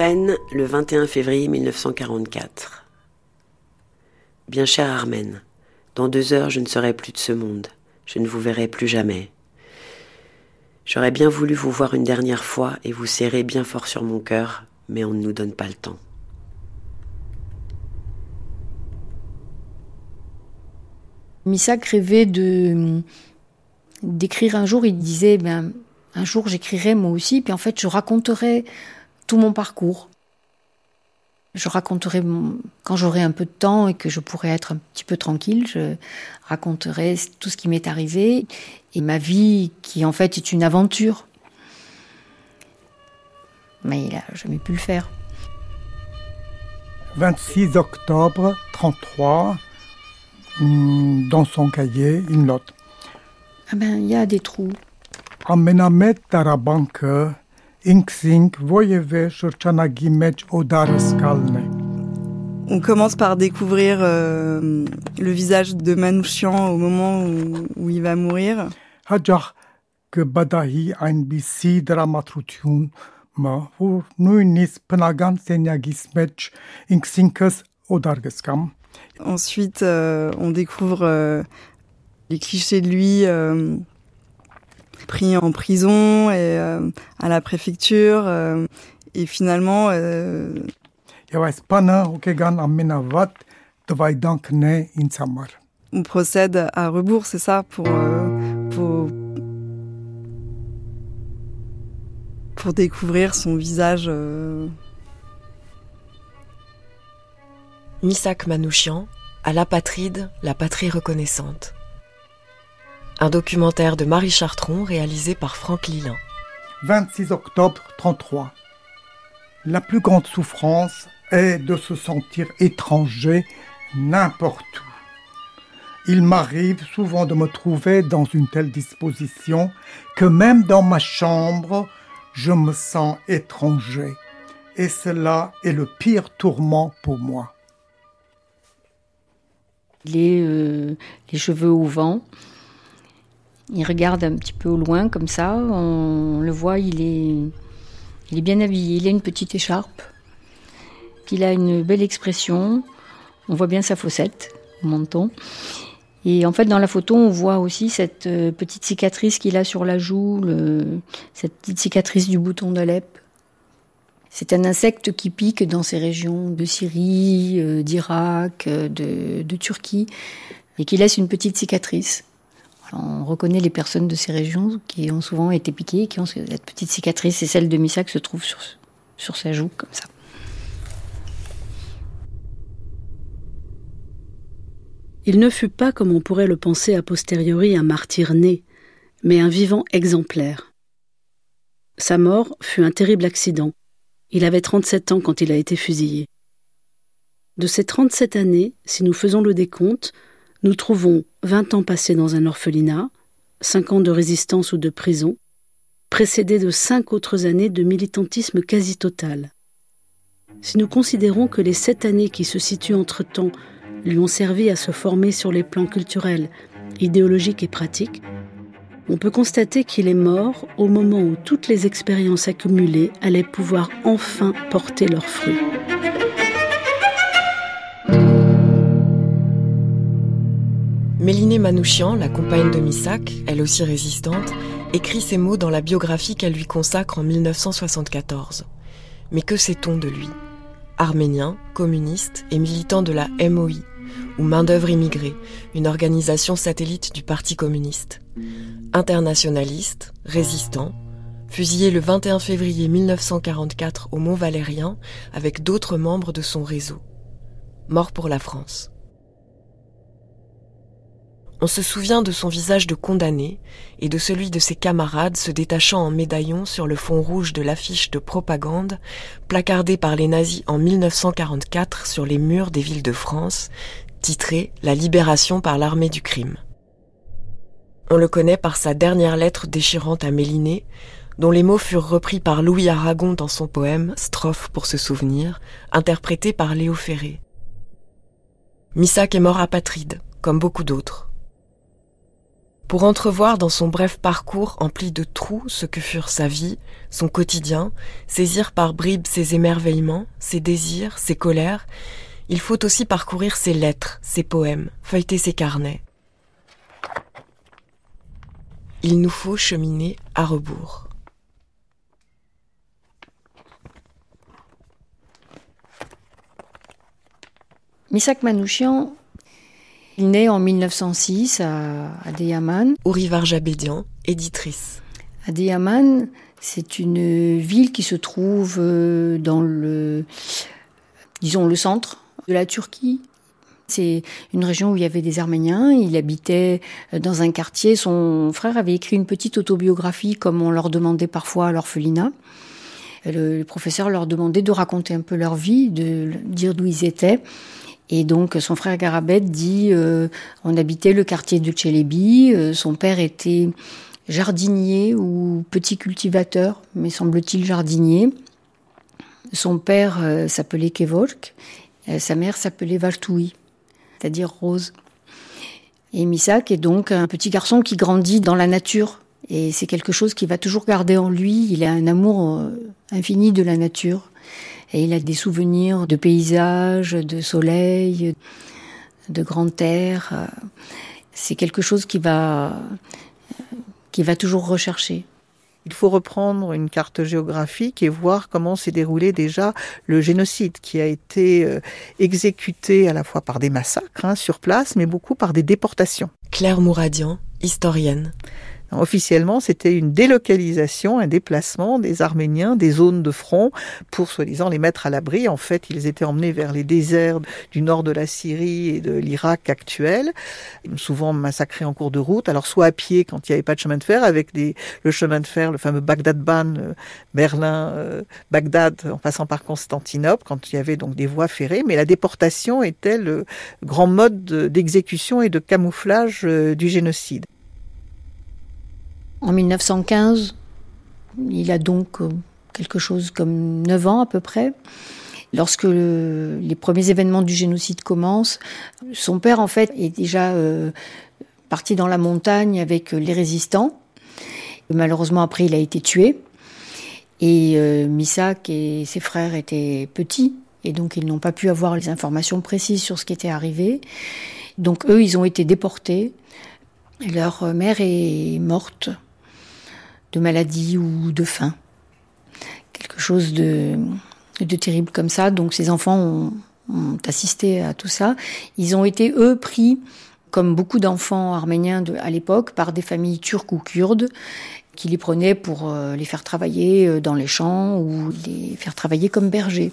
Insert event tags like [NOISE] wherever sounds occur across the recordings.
Le 21 février 1944. Bien cher Armen, dans deux heures je ne serai plus de ce monde, je ne vous verrai plus jamais. J'aurais bien voulu vous voir une dernière fois et vous serrer bien fort sur mon cœur, mais on ne nous donne pas le temps. Misak rêvait de d'écrire un jour, il disait ben un jour j'écrirai moi aussi, puis en fait je raconterai tout mon parcours. Je raconterai quand j'aurai un peu de temps et que je pourrai être un petit peu tranquille, je raconterai tout ce qui m'est arrivé et ma vie qui en fait est une aventure. Mais il a jamais pu le faire. 26 octobre 33, hmm, dans son cahier, il note. Ah ben, il y a des trous. Amenamet Tarabanke, on commence par découvrir euh, le visage de Manouchian au moment où, il va mourir. que badahi ein bisi dramatrutiun ma pour nuinis penagan senyagismech inksinkes odargeskam. Ensuite, euh, on découvre euh, les clichés de lui pris en prison et euh, à la préfecture euh, et finalement euh, on procède à rebours, c'est ça, pour, pour, pour découvrir son visage. Misak Manouchian, à l'apatride, la patrie reconnaissante. Un documentaire de Marie Chartron réalisé par Franck Lilin. 26 octobre 33. La plus grande souffrance est de se sentir étranger n'importe où. Il m'arrive souvent de me trouver dans une telle disposition que même dans ma chambre, je me sens étranger. Et cela est le pire tourment pour moi. Les, euh, les cheveux au vent, il regarde un petit peu au loin comme ça. On le voit, il est, il est bien habillé. Il a une petite écharpe. il a une belle expression. On voit bien sa fossette au menton. Et en fait, dans la photo, on voit aussi cette euh, petite cicatrice qu'il a sur la joue, cette petite cicatrice du bouton de lèpre. C'est un insecte qui pique dans ces régions de Syrie, euh, d'Irak, euh, de Turquie, et qui laisse une petite cicatrice. On reconnaît les personnes de ces régions qui ont souvent été piquées, qui ont cette petite cicatrice, et celle de Missak se trouve sur, sur sa joue, comme ça. Il ne fut pas, comme on pourrait le penser a posteriori, un martyr né, mais un vivant exemplaire. Sa mort fut un terrible accident. Il avait 37 ans quand il a été fusillé. De ces 37 années, si nous faisons le décompte, nous trouvons 20 ans passés dans un orphelinat, 5 ans de résistance ou de prison, précédés de 5 autres années de militantisme quasi total. Si nous considérons que les 7 années qui se situent entre-temps lui ont servi à se former sur les plans culturels, idéologiques et pratiques, on peut constater qu'il est mort au moment où toutes les expériences accumulées allaient pouvoir enfin porter leurs fruits. Mélinée Manouchian, la compagne de Missak, elle aussi résistante, écrit ces mots dans la biographie qu'elle lui consacre en 1974. Mais que sait-on de lui? Arménien, communiste et militant de la MOI, ou Main-d'œuvre immigrée, une organisation satellite du Parti communiste. Internationaliste, résistant, fusillé le 21 février 1944 au Mont Valérien avec d'autres membres de son réseau. Mort pour la France. On se souvient de son visage de condamné et de celui de ses camarades se détachant en médaillon sur le fond rouge de l'affiche de propagande placardée par les nazis en 1944 sur les murs des villes de France, titrée La libération par l'armée du crime. On le connaît par sa dernière lettre déchirante à Méliné, dont les mots furent repris par Louis Aragon dans son poème Strophe pour se souvenir, interprété par Léo Ferré. Missac est mort apatride, comme beaucoup d'autres pour entrevoir dans son bref parcours empli de trous ce que furent sa vie, son quotidien, saisir par bribes ses émerveillements, ses désirs, ses colères, il faut aussi parcourir ses lettres, ses poèmes, feuilleter ses carnets. Il nous faut cheminer à rebours. Misak Manouchian il naît en 1906 à Adiyaman. Ourivar Jabédian, éditrice. Adiyaman, c'est une ville qui se trouve euh, dans le, disons, le centre de la Turquie. C'est une région où il y avait des Arméniens. Il habitait euh, dans un quartier. Son frère avait écrit une petite autobiographie, comme on leur demandait parfois à l'orphelinat. Le professeur leur demandait de raconter un peu leur vie, de dire d'où ils étaient. Et donc son frère Garabet dit euh, on habitait le quartier de Tchélébi, euh, son père était jardinier ou petit cultivateur, mais semble-t-il jardinier. Son père euh, s'appelait Kevork, sa mère s'appelait Valtoui, c'est-à-dire Rose. Et Misak est donc un petit garçon qui grandit dans la nature. Et c'est quelque chose qu'il va toujours garder en lui. Il a un amour infini de la nature. Et il a des souvenirs de paysages, de soleil, de grandes terres. C'est quelque chose qui va, qui va toujours rechercher. Il faut reprendre une carte géographique et voir comment s'est déroulé déjà le génocide qui a été euh, exécuté à la fois par des massacres hein, sur place, mais beaucoup par des déportations. Claire Mouradian, historienne. Officiellement, c'était une délocalisation, un déplacement des Arméniens des zones de front pour soi-disant les mettre à l'abri. En fait, ils étaient emmenés vers les déserts du nord de la Syrie et de l'Irak actuel, souvent massacrés en cours de route. Alors soit à pied quand il n'y avait pas de chemin de fer, avec des, le chemin de fer, le fameux Bagdad-Ban, euh, Berlin, euh, Bagdad, en passant par Constantinople, quand il y avait donc des voies ferrées. Mais la déportation était le grand mode d'exécution et de camouflage euh, du génocide. En 1915, il a donc euh, quelque chose comme 9 ans à peu près. Lorsque les premiers événements du génocide commencent, son père en fait est déjà euh, parti dans la montagne avec les résistants. Malheureusement après il a été tué. Et euh, Misak et ses frères étaient petits et donc ils n'ont pas pu avoir les informations précises sur ce qui était arrivé. Donc eux ils ont été déportés. Leur mère est morte de maladie ou de faim. Quelque chose de, terrible comme ça. Donc ces enfants ont, assisté à tout ça. Ils ont été, eux, pris, comme beaucoup d'enfants arméniens à l'époque, par des familles turques ou kurdes qui les prenaient pour euh, les faire travailler euh, dans les champs ou les faire travailler comme bergers.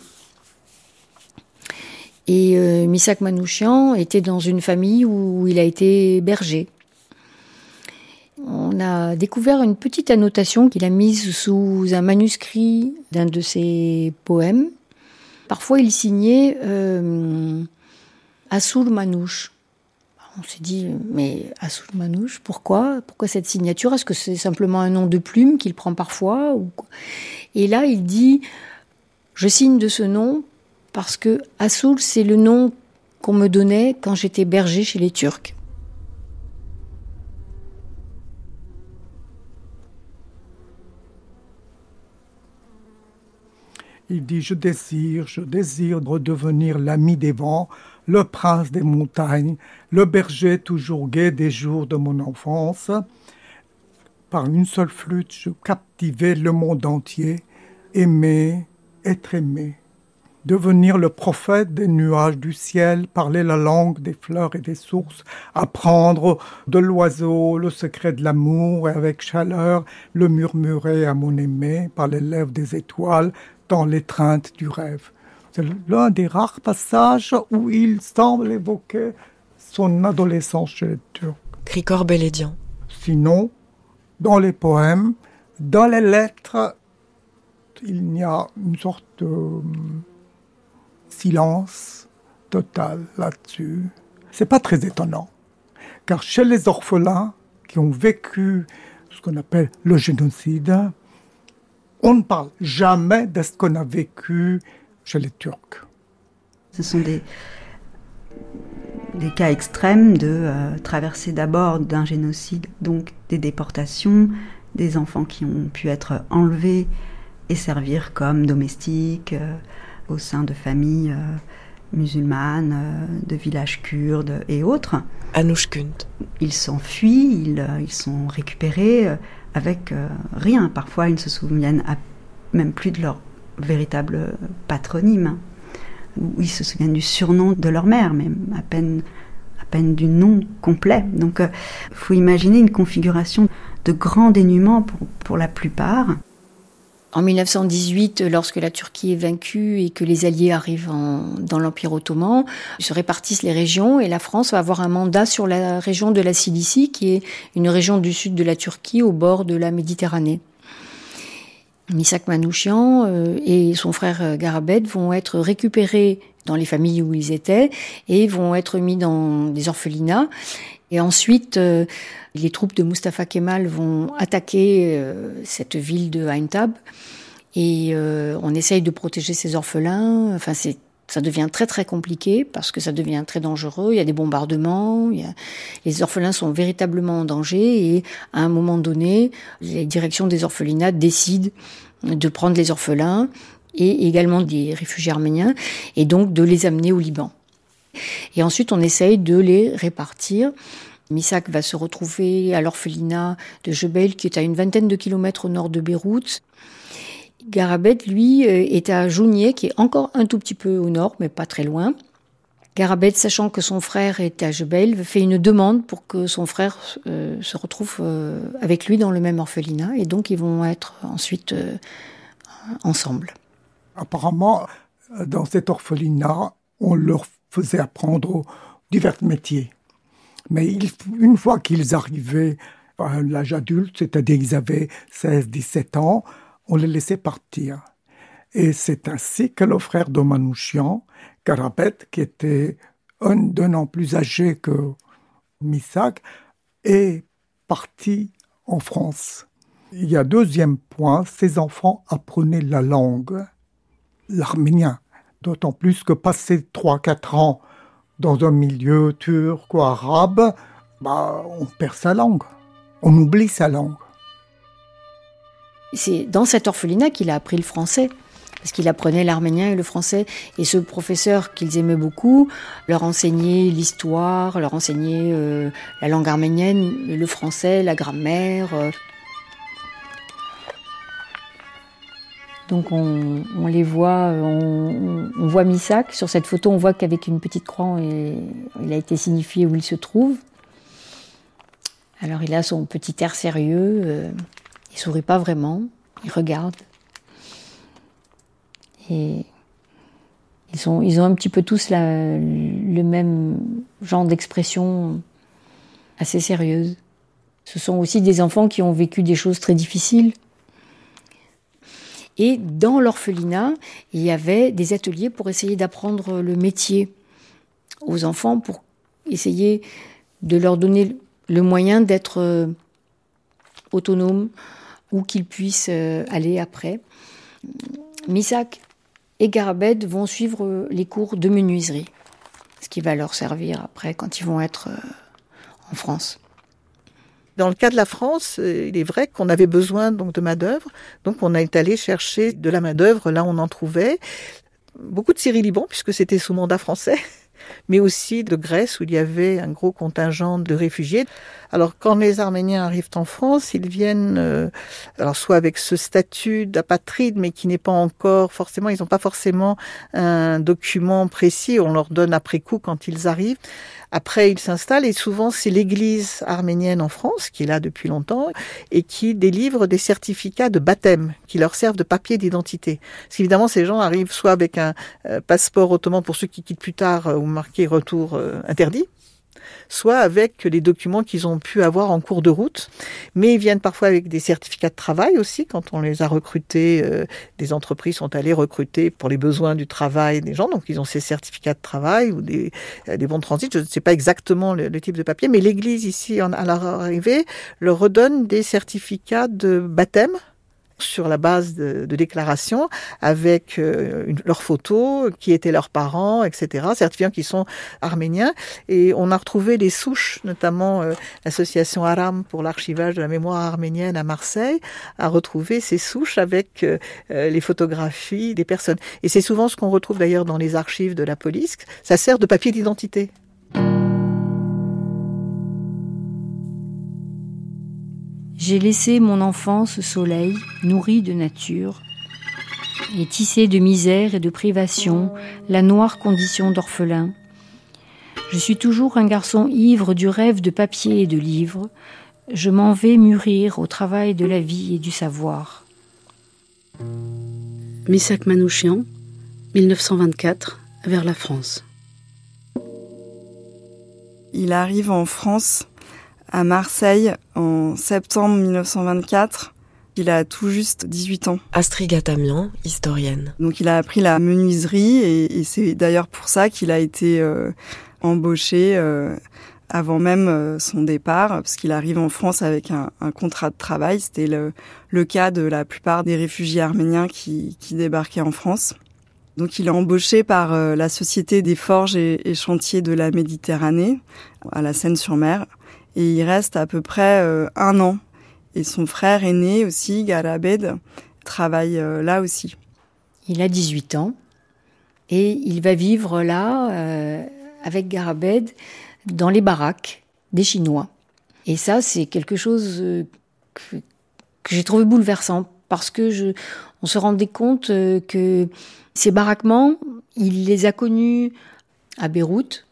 Et euh, Misak Manouchian était dans une famille où il a été berger on a découvert une petite annotation qu'il a mise sous un manuscrit d'un de ses poèmes. Parfois, il signait euh, Assoul Manouche. On s'est dit, mais Assoul Manouche, pourquoi? Pourquoi cette signature? Est-ce que c'est simplement un nom de plume qu'il prend parfois Et là, il dit, je signe de ce nom parce que Assoul, c'est le nom qu'on me donnait quand j'étais berger chez les Turcs. Il dit Je désire, je désire redevenir l'ami des vents, le prince des montagnes, le berger toujours gai des jours de mon enfance. Par une seule flûte, je captivais le monde entier, aimer, être aimé devenir le prophète des nuages du ciel, parler la langue des fleurs et des sources, apprendre de l'oiseau le secret de l'amour et avec chaleur le murmurer à mon aimé par les lèvres des étoiles, dans l'étreinte du rêve. C'est l'un des rares passages où il semble évoquer son adolescence chez les Turcs. Cricor Belédian. Sinon, dans les poèmes, dans les lettres, il y a une sorte de hum, silence total là-dessus. C'est pas très étonnant, car chez les orphelins qui ont vécu ce qu'on appelle le génocide, on ne parle jamais de ce qu'on a vécu chez les Turcs. Ce sont des, des cas extrêmes de euh, traverser d'abord d'un génocide, donc des déportations, des enfants qui ont pu être enlevés et servir comme domestiques euh, au sein de familles euh, musulmanes, de villages kurdes et autres. Anouchkunt. Ils s'enfuient, ils, ils, sont récupérés avec rien. Parfois, ils ne se souviennent même plus de leur véritable patronyme où ils se souviennent du surnom de leur mère, mais à peine, à peine du nom complet. Donc, il euh, faut imaginer une configuration de grand dénuement pour, pour la plupart. En 1918, lorsque la Turquie est vaincue et que les Alliés arrivent dans l'Empire ottoman, se répartissent les régions et la France va avoir un mandat sur la région de la Cilicie, qui est une région du sud de la Turquie au bord de la Méditerranée. Misak Manouchian euh, et son frère euh, Garabet vont être récupérés dans les familles où ils étaient et vont être mis dans des orphelinats. Et ensuite, euh, les troupes de Mustafa Kemal vont attaquer cette ville de Aintab et on essaye de protéger ces orphelins. Enfin, c'est ça devient très très compliqué parce que ça devient très dangereux. Il y a des bombardements, les orphelins sont véritablement en danger et à un moment donné, les directions des orphelinats décident de prendre les orphelins et également des réfugiés arméniens et donc de les amener au Liban. Et ensuite, on essaye de les répartir. Misak va se retrouver à l'orphelinat de Jebel, qui est à une vingtaine de kilomètres au nord de Beyrouth. Garabet, lui, euh, est à Jounier, qui est encore un tout petit peu au nord, mais pas très loin. Garabet, sachant que son frère est à Jebel, fait une demande pour que son frère euh, se retrouve euh, avec lui dans le même orphelinat, et donc ils vont être ensuite ensemble. Apparemment, dans cet orphelinat, on leur faisait apprendre divers métiers. Mais une fois qu'ils arrivaient à l'âge adulte, c'est-à-dire qu'ils avaient 16-17 ans, on les laissait partir. Et c'est ainsi que le frère de Manouchian, Karabet, qui était un d'un an plus âgé que Misak, est parti en France. Il y a deuxième point, ces enfants apprenaient la langue, l'arménien, d'autant plus que passer 3-4 ans dans un milieu turc ou arabe, bah, on perd sa langue, on oublie sa langue. C'est dans cet orphelinat qu'il a appris le français parce qu'il apprenait l'arménien et le français. Et ce professeur qu'ils aimaient beaucoup leur enseignait l'histoire, leur enseignait euh, la langue arménienne, le français, la grammaire. Euh. Donc on, les voit, on, voit Misak. Sur cette photo, on voit qu'avec une petite croix, il a été signifié où il se trouve. Alors il a son petit air sérieux. Euh, il sourit pas vraiment, il regarde. Et ils ont un petit peu tous le même genre d'expression assez sérieuse. Ce sont aussi des enfants qui ont vécu des choses très difficiles. Et dans l'orphelinat, il y avait des ateliers pour essayer d'apprendre le métier aux enfants, pour essayer de leur donner le moyen d'être autonomes, où qu'ils puissent euh, aller après. Misak et Garabed vont suivre les cours de menuiserie, ce qui va leur servir après quand ils vont être euh, en France. Dans le cas de la France, euh, il est vrai qu'on avait besoin donc de main d'œuvre, donc on est allé chercher de la main d'œuvre là on en trouvait. Beaucoup de Syrie Liban puisque c'était sous mandat français [LAUGHS] mais aussi de Grèce où il y avait un gros contingent de réfugiés. Alors quand les Arméniens arrivent en France, ils viennent euh, alors soit avec ce statut d'apatride, mais qui n'est pas encore forcément, ils n'ont pas forcément un document précis. On leur donne après coup quand ils arrivent. Après, ils s'installent et souvent c'est l'Église arménienne en France qui est là depuis longtemps et qui délivre des certificats de baptême qui leur servent de papier d'identité. Parce qu'évidemment, ces gens arrivent soit avec un euh, passeport ottoman pour ceux qui quittent plus tard euh, ou marqué retour interdit, soit avec les documents qu'ils ont pu avoir en cours de route. Mais ils viennent parfois avec des certificats de travail aussi, quand on les a recrutés, euh, des entreprises sont allées recruter pour les besoins du travail des gens, donc ils ont ces certificats de travail ou des, euh, bons de transit. Je ne sais pas exactement le, type de papier, mais l'Église ici, à leur arrivée, leur redonne des certificats de baptême sur la base de, de déclarations avec euh, une, leurs photos, qui étaient leurs parents, etc., certifiants qui sont arméniens. Et on a retrouvé les souches, notamment euh, l'association Aram pour l'archivage de la mémoire arménienne à Marseille, a retrouvé ces souches avec euh, les photographies des personnes. Et c'est souvent ce qu'on retrouve d'ailleurs dans les archives de la police. Ça sert de papier d'identité. J'ai laissé mon enfance au soleil, nourri de nature, et tissé de misère et de privation la noire condition d'orphelin. Je suis toujours un garçon ivre du rêve de papier et de livres. Je m'en vais mûrir au travail de la vie et du savoir. Misak Manouchian, 1924, vers la France. Il arrive en France à Marseille en septembre 1924. Il a tout juste 18 ans. Astrid Gatamian, historienne. Donc il a appris la menuiserie et, et c'est d'ailleurs pour ça qu'il a été euh, embauché euh, avant même euh, son départ, parce qu'il arrive en France avec un, un contrat de travail. C'était le, le, cas de la plupart des réfugiés arméniens qui, qui débarquaient en France. Donc il est embauché par euh, la Société des forges et, et chantiers de la Méditerranée, à la Seine-sur-Mer et il reste à peu près euh, un an. Et son frère aîné aussi, Garabed, travaille euh, là aussi. Il a 18 ans et il va vivre là euh, avec Garabed dans les baraques des Chinois. Et ça, c'est quelque chose que, j'ai trouvé bouleversant parce que je, on se rendait compte que ces baraquements, il les a connus à Beyrouth,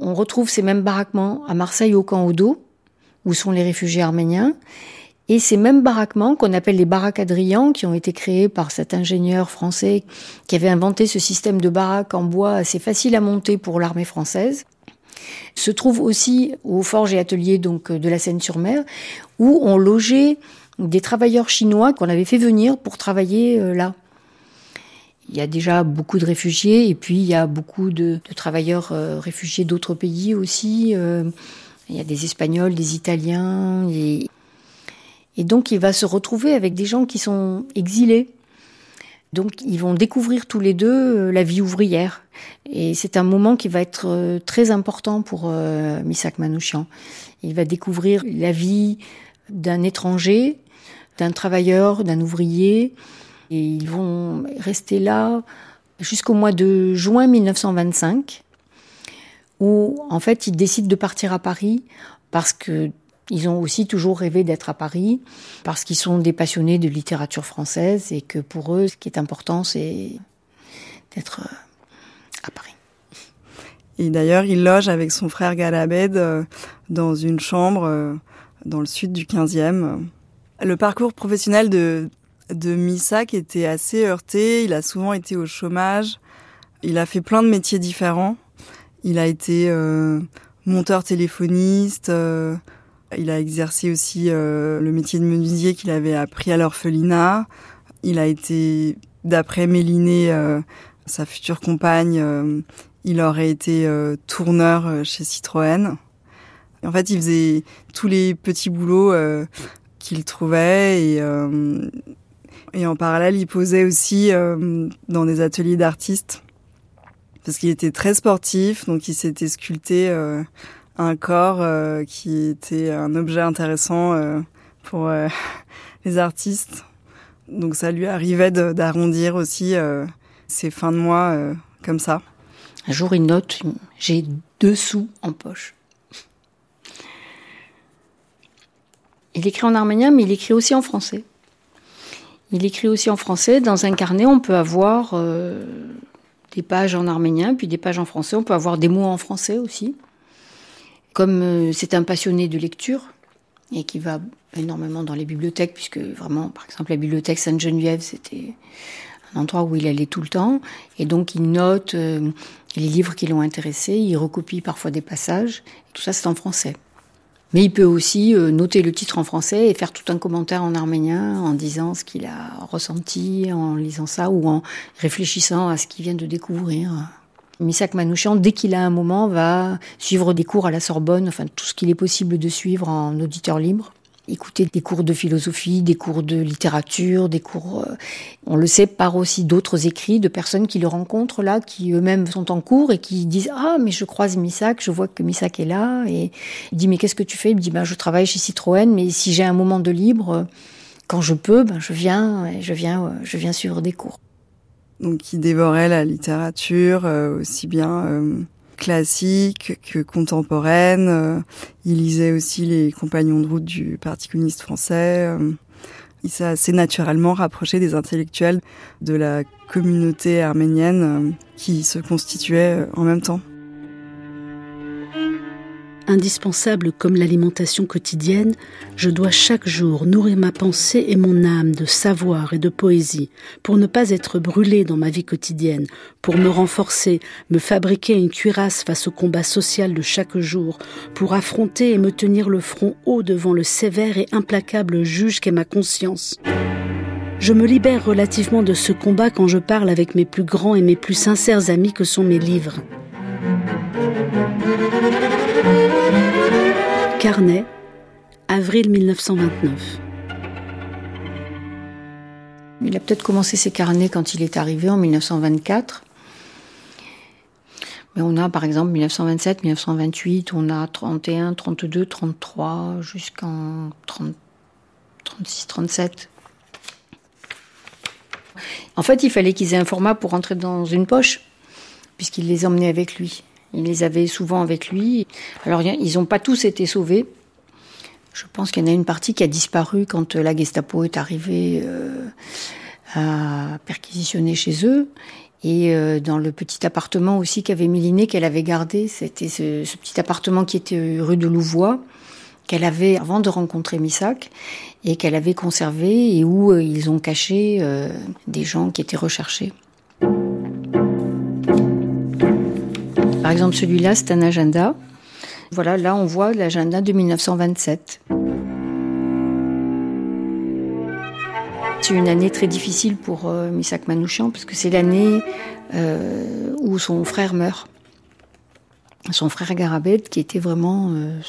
on retrouve ces mêmes baraquements à Marseille au camp Odo, où sont les réfugiés arméniens, et ces mêmes baraquements qu'on appelle les baraques Adrian, qui ont été créés par cet ingénieur français qui avait inventé ce système de baraques en bois assez facile à monter pour l'armée française, se trouvent aussi aux forges et ateliers donc de la Seine-sur-Mer, où on logeait des travailleurs chinois qu'on avait fait venir pour travailler euh, là. Il y a déjà beaucoup de réfugiés et puis il y a beaucoup de, de travailleurs euh, réfugiés d'autres pays aussi. Euh, il y a des Espagnols, des Italiens. Et, et donc il va se retrouver avec des gens qui sont exilés. Donc ils vont découvrir tous les deux euh, la vie ouvrière. Et c'est un moment qui va être très important pour euh, Misak Manouchian. Il va découvrir la vie d'un étranger, d'un travailleur, d'un ouvrier, et ils vont rester là jusqu'au mois de juin 1925, où en fait ils décident de partir à Paris parce que ils ont aussi toujours rêvé d'être à Paris, parce qu'ils sont des passionnés de littérature française et que pour eux, ce qui est important, c'est d'être à Paris. Et d'ailleurs, il loge avec son frère Galabed euh, dans une chambre euh, dans le sud du 15e. Le parcours professionnel de, de Misak était assez heurté. Il a souvent été au chômage. Il a fait plein de métiers différents. Il a été euh, monteur téléphoniste. Euh, il a exercé aussi euh, le métier de menuisier qu'il avait appris à l'orphelinat. Il a été, d'après Méliné, euh, sa future compagne, euh, il aurait été tourneur chez Citroën. En fait, il faisait tous les petits boulots qu'il trouvait et et en parallèle, il posait aussi euh, dans des ateliers d'artistes parce qu'il était très sportif, donc il s'était sculpté euh, un corps euh, qui était un objet intéressant pour [LAUGHS] les artistes. Donc ça lui arrivait d'arrondir aussi ses fins de mois comme ça. Un jour, il note j'ai deux sous en poche. Il écrit en arménien, mais il écrit aussi en français. Il écrit aussi en français. Dans un carnet, on peut avoir euh, des pages en arménien, puis des pages en français. On peut avoir des mots en français aussi. Comme euh, c'est un passionné de lecture et qui va énormément dans les bibliothèques, puisque vraiment, par exemple, la bibliothèque Sainte-Geneviève, c'était un endroit où il allait tout le temps, et donc il note euh, les livres qui l'ont intéressé, il recopie parfois des passages, tout ça c'est en français. Mais il peut aussi euh, noter le titre en français et faire tout un commentaire en arménien en disant ce qu'il a ressenti en lisant ça ou en réfléchissant à ce qu'il vient de découvrir. Misak Manouchian, dès qu'il a un moment, va suivre des cours à la Sorbonne, enfin tout ce qu'il est possible de suivre en auditeur libre écouter des cours de philosophie, des cours de littérature, des cours, euh, on le sait par aussi d'autres écrits de personnes qui le rencontrent là, qui eux-mêmes sont en cours et qui disent ah mais je croise Misak, je vois que Misak est là et il dit mais qu'est-ce que tu fais? Il me dit ben je travaille chez Citroën, mais si j'ai un moment de libre, quand je peux, ben je viens, je viens, je viens suivre des cours. Donc il dévorait la littérature euh, aussi bien. Euh, classique que contemporaine. Euh, il lisait aussi les compagnons de route du Parti communiste français. Euh, il s'est assez naturellement rapproché des intellectuels de la communauté arménienne euh, qui se constituait en même temps indispensable comme l'alimentation quotidienne, je dois chaque jour nourrir ma pensée et mon âme de savoir et de poésie, pour ne pas être brûlé dans ma vie quotidienne, pour me renforcer, me fabriquer une cuirasse face au combat social de chaque jour, pour affronter et me tenir le front haut devant le sévère et implacable juge qu'est ma conscience. Je me libère relativement de ce combat quand je parle avec mes plus grands et mes plus sincères amis que sont mes livres. Carnet, avril 1929. Il a peut-être commencé ses carnets quand il est arrivé en 1924. Mais on a par exemple 1927, 1928, on a 31, 32, 33 jusqu'en 36, 37. En fait, il fallait qu'ils aient un format pour rentrer dans une poche, puisqu'il les emmenait avec lui. Il les avait souvent avec lui. Alors, ils n'ont pas tous été sauvés. Je pense qu'il y en a une partie qui a disparu quand la Gestapo est arrivée euh, à perquisitionner chez eux. Et euh, dans le petit appartement aussi qu'avait Miliné, qu'elle avait gardé, c'était ce, petit appartement qui était rue de Louvois, qu'elle avait avant de rencontrer Missac, et qu'elle avait conservé, et où euh, ils ont caché des gens qui étaient recherchés. Par exemple, celui-là, c'est un agenda. Voilà, là, on voit l'agenda de 1927. C'est une année très difficile pour euh, Misak Manouchian, parce que c'est l'année euh, où son frère meurt. Son frère Garabed, qui était vraiment euh,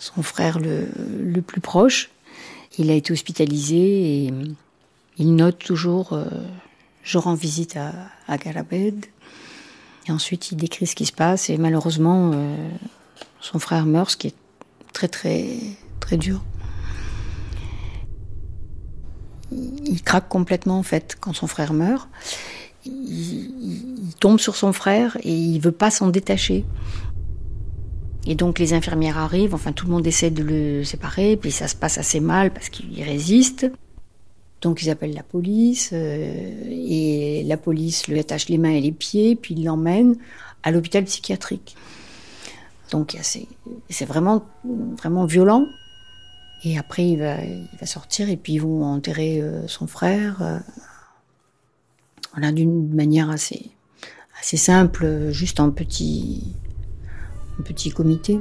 son, frère le, plus proche. Il a été hospitalisé et il note toujours Je rends visite à, à Garabed. Et ensuite, il décrit ce qui se passe. Et malheureusement, euh, son frère meurt, ce qui est très, très, très dur. Il, craque complètement, en fait, quand son frère meurt. Il, tombe sur son frère et il veut pas s'en détacher. Et donc les infirmières arrivent, enfin tout le monde essaie de le séparer, puis ça se passe assez mal parce qu'il résiste. Donc ils appellent la police euh, et la police lui attache les mains et les pieds, puis il l'emmène à l'hôpital psychiatrique. Donc c'est vraiment violent. Et après il va, sortir et puis ils vont enterrer euh, son frère. Euh, voilà d'une manière assez simple, juste en petit comité.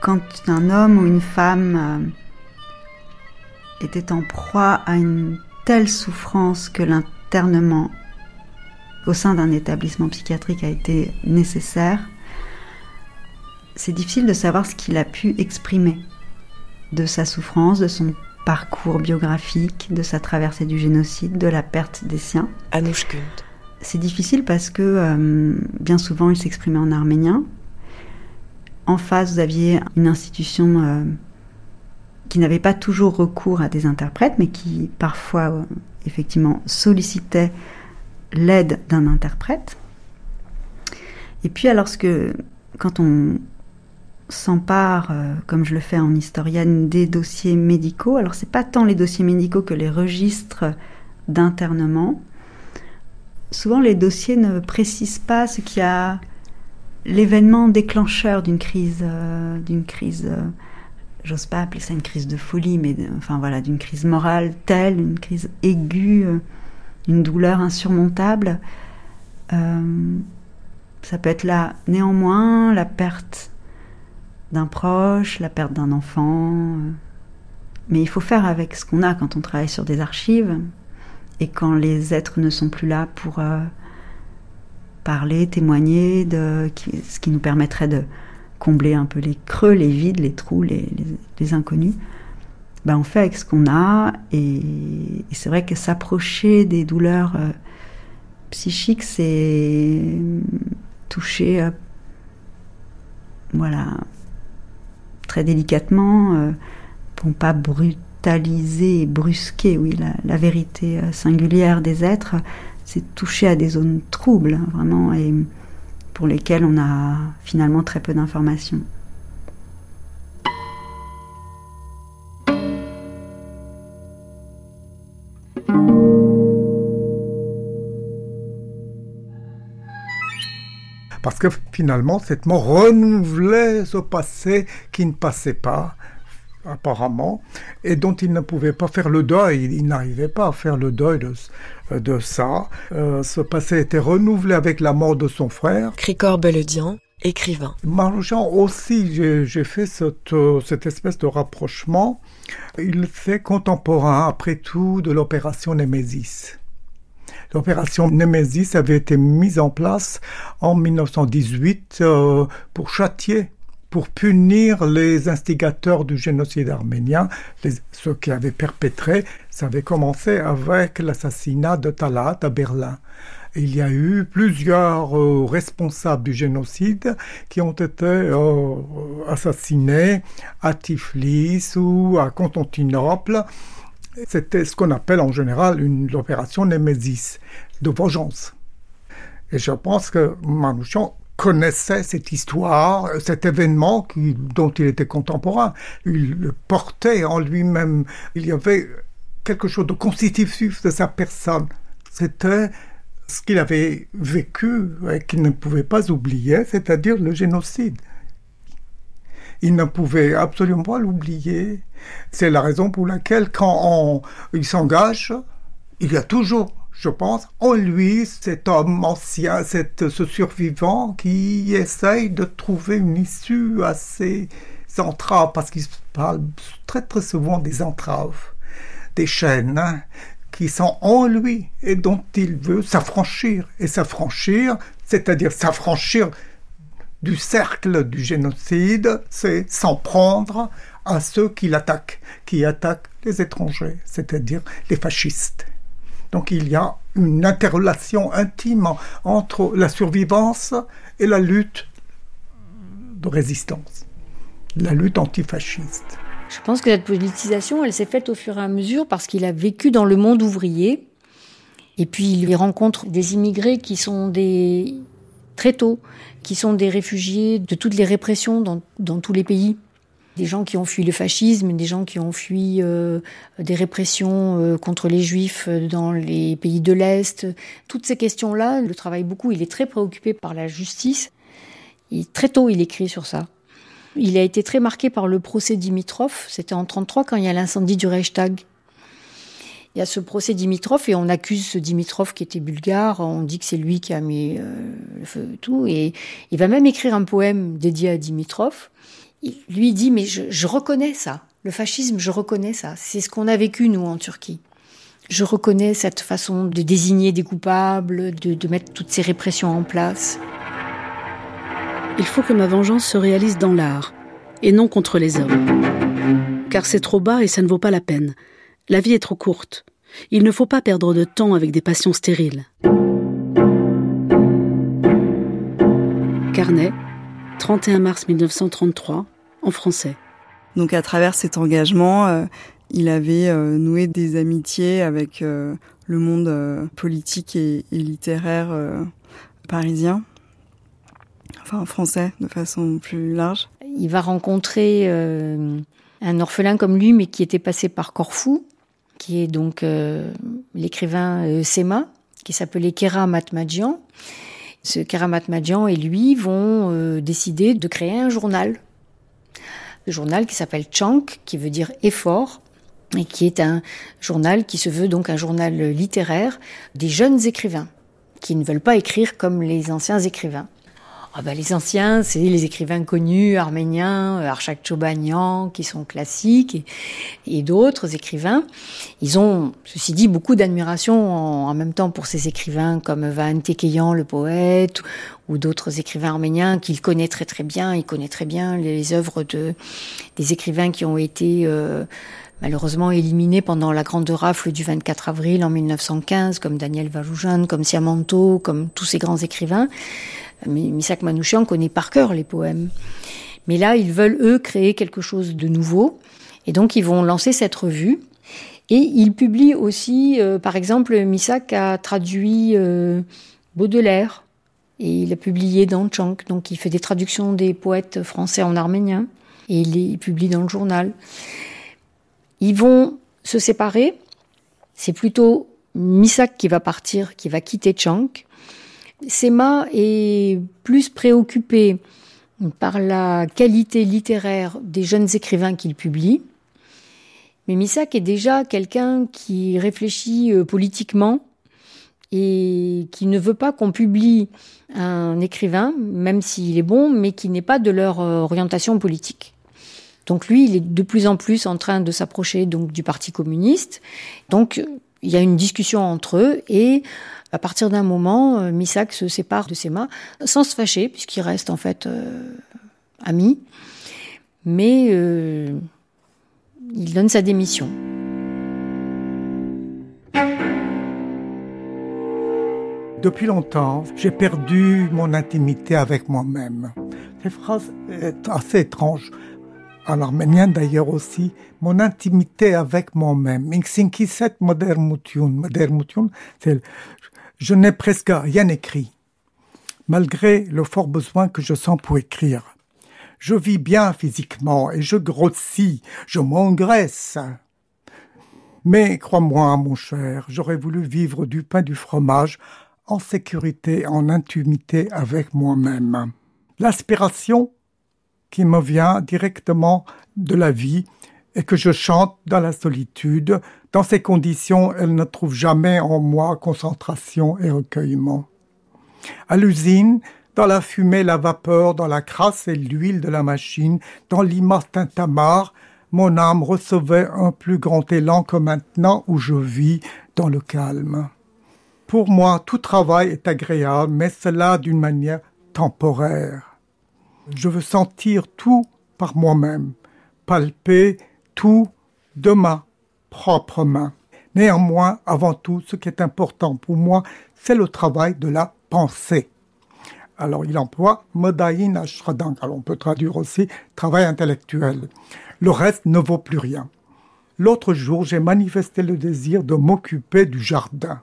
Quand un homme ou une femme euh, était en proie à une telle souffrance que l'internement au sein d'un établissement psychiatrique a été nécessaire, c'est difficile de savoir ce qu'il a pu exprimer de sa souffrance, de son parcours biographique, de sa traversée du génocide, de la perte des siens. C'est difficile parce que euh, bien souvent il s'exprimait en arménien, en face, vous aviez une institution euh, qui n'avait pas toujours recours à des interprètes, mais qui parfois, euh, effectivement, sollicitait l'aide d'un interprète. Et puis, alors, que, quand on s'empare, euh, comme je le fais en historienne, des dossiers médicaux, alors c'est pas tant les dossiers médicaux que les registres d'internement. Souvent, les dossiers ne précisent pas ce qui a l'événement déclencheur d'une crise, euh, d'une crise euh, j'ose pas appeler ça une crise de folie, mais enfin voilà, d'une crise morale telle, une crise aiguë, euh, une douleur insurmontable. Ça peut être là, néanmoins, la perte d'un proche, la perte d'un enfant. Mais il faut faire avec ce qu'on a quand on travaille sur des archives et quand les êtres ne sont plus là pour parler, témoigner de ce qui nous permettrait de combler un peu les creux, les vides, les trous, les, inconnus, ben on fait avec ce qu'on a. Et, c'est vrai que s'approcher des douleurs euh, psychiques, c'est toucher, euh, voilà, très délicatement, euh, pour pas brutaliser et brusquer, oui, la, vérité singulière des êtres, c'est toucher à des zones troubles, hein, vraiment. Et, pour lesquels on a finalement très peu d'informations. Parce que finalement, cette mort renouvelait ce passé qui ne passait pas, apparemment, et dont il ne pouvait pas faire le deuil. Il n'arrivait pas à faire le deuil de, de ça. Euh, ce passé était renouvelé avec la mort de son frère. Cricor Beledian, écrivain. Marjan aussi, j'ai fait cette, euh, cette espèce de rapprochement. Il fait contemporain, après tout, de l'opération Némésis. L'opération Némésis avait été mise en place en 1918 euh, pour châtier pour punir les instigateurs du génocide arménien, ceux qui avaient perpétré. Ça avait commencé avec l'assassinat de Talat à Berlin. il y a eu plusieurs euh, responsables du génocide qui ont été euh, assassinés à Tiflis ou à Constantinople. C'était ce qu'on appelle en général une opération Némésis, de vengeance. Et je pense que Manouchian connaissait cette histoire, cet événement dont il était contemporain. Il le portait en lui-même. Il y avait quelque chose de constitutif de sa personne. C'était ce qu'il avait vécu et qu'il ne pouvait pas oublier, c'est-à-dire le génocide. Il ne pouvait absolument pas l'oublier. C'est la raison pour laquelle, quand il s'engage, il y a toujours je pense, en lui, cet homme ancien, ce survivant qui essaye de trouver une issue à ses entraves, parce qu'il parle très très souvent des entraves, des chaînes hein, qui sont en lui et dont il veut s'affranchir. Et s'affranchir, c'est-à-dire s'affranchir du cercle du génocide, c'est s'en prendre à ceux qui l'attaquent, qui attaquent les étrangers, c'est-à-dire les fascistes. Donc il y a une interrelation intime entre la survivance et la lutte de résistance, la lutte antifasciste. Je pense que cette politisation, elle s'est faite au fur et à mesure parce qu'il a vécu dans le monde ouvrier. Et puis il rencontre des immigrés qui sont des très qui sont des réfugiés de toutes les répressions dans tous les pays des gens qui ont fui le fascisme, des gens qui ont fui euh, des répressions euh, contre les juifs dans les pays de l'Est. Toutes ces questions-là, le travaille beaucoup. Il est très préoccupé par la justice. Très tôt, il écrit sur ça. Il a été très marqué par le procès Dimitrov. C'était en 1933 quand il y a l'incendie du Reichstag. Il y a ce procès Dimitrov et on accuse ce Dimitrov qui était bulgare. On dit que c'est lui qui a mis euh, le feu tout. Et il va même écrire un poème dédié à Dimitrov il lui dit mais je, reconnais ça, le fascisme, je reconnais ça. C'est ce qu'on a vécu nous en Turquie. Je reconnais cette façon de désigner des coupables, de, de mettre toutes ces répressions en place. Il faut que ma vengeance se réalise dans l'art et non contre les hommes. Car c'est trop bas et ça ne vaut pas la peine. La vie est trop courte. Il ne faut pas perdre de temps avec des passions stériles. Carnet, 31 mars 1933, en français. Donc à travers cet engagement, euh, il avait euh, noué des amitiés avec euh, le monde politique et, littéraire parisien, enfin français de façon plus large. Il va rencontrer un orphelin comme lui, mais qui était passé par Corfou, qui est donc l'écrivain Sema, qui s'appelait Kera Matmadjian. Ce Keramat Madjan et lui vont euh, décider de créer un journal. journal qui s'appelle Chank, qui veut dire effort, et qui est un journal qui se veut donc un journal littéraire des jeunes écrivains, qui ne veulent pas écrire comme les anciens écrivains. Ah bah, les anciens, c'est les écrivains connus, arméniens, euh, Arshak Chobanian, qui sont classiques, et, d'autres écrivains. Ils ont, ceci dit, beaucoup d'admiration en, même temps pour ces écrivains comme Van Tekeyan, le poète, ou d'autres écrivains arméniens qu'il connaît très très bien. Il connaît très bien les œuvres de, des écrivains qui ont été... Euh, malheureusement éliminés pendant la grande rafle du 24 avril en 1915, comme Daniel Valoujan, comme Siamanto, comme tous ces grands écrivains. Misak Manouchian connaît par cœur les poèmes. Mais là, ils veulent, eux, créer quelque chose de nouveau. Et donc, ils vont lancer cette revue. Et ils publient aussi, euh, par exemple, Misak a traduit euh, Baudelaire. Et il a publié dans Chank. Donc, il fait des traductions des poètes français en arménien. Et il les publie dans le journal. Ils vont se séparer. C'est plutôt Misak qui va partir, qui va quitter Chank. Sema est plus préoccupé par la qualité littéraire des jeunes écrivains qu'il publie. Mais Misak est déjà quelqu'un qui réfléchit euh, politiquement et qui ne veut pas qu'on publie un écrivain, même s'il est bon, mais qui n'est pas de leur euh, orientation politique. Donc lui, il est de plus en plus en train de s'approcher donc du Parti communiste. Donc il y a une discussion entre eux et à partir d'un moment, euh, Misak se sépare de Sema sans se fâcher, puisqu'ils restent en fait euh, amis. Mais euh, il donne sa démission. Depuis longtemps, j'ai perdu mon intimité avec moi-même. Cette phrase est assez étrange. En arménien d'ailleurs aussi, mon intimité avec moi-même. c'est je n'ai presque rien écrit, malgré le fort besoin que je sens pour écrire. Je vis bien physiquement et je grossis, je m'engraisse. Mais crois-moi, mon cher, j'aurais voulu vivre du pain du fromage en sécurité, en intimité avec moi-même. L'aspiration qui me vient directement de la vie et que je chante dans la solitude. Dans ces conditions, elle ne trouve jamais en moi concentration et recueillement. À l'usine, dans la fumée, la vapeur, dans la crasse et l'huile de la machine, dans l'immense mon âme recevait un plus grand élan que maintenant où je vis dans le calme. Pour moi, tout travail est agréable, mais cela d'une manière temporaire. Je veux sentir tout par moi-même, palper tout de ma propre main. Néanmoins, avant tout, ce qui est important pour moi, c'est le travail de la pensée. Alors, il emploie modaïn ashradang. Alors, on peut traduire aussi travail intellectuel. Le reste ne vaut plus rien. L'autre jour, j'ai manifesté le désir de m'occuper du jardin.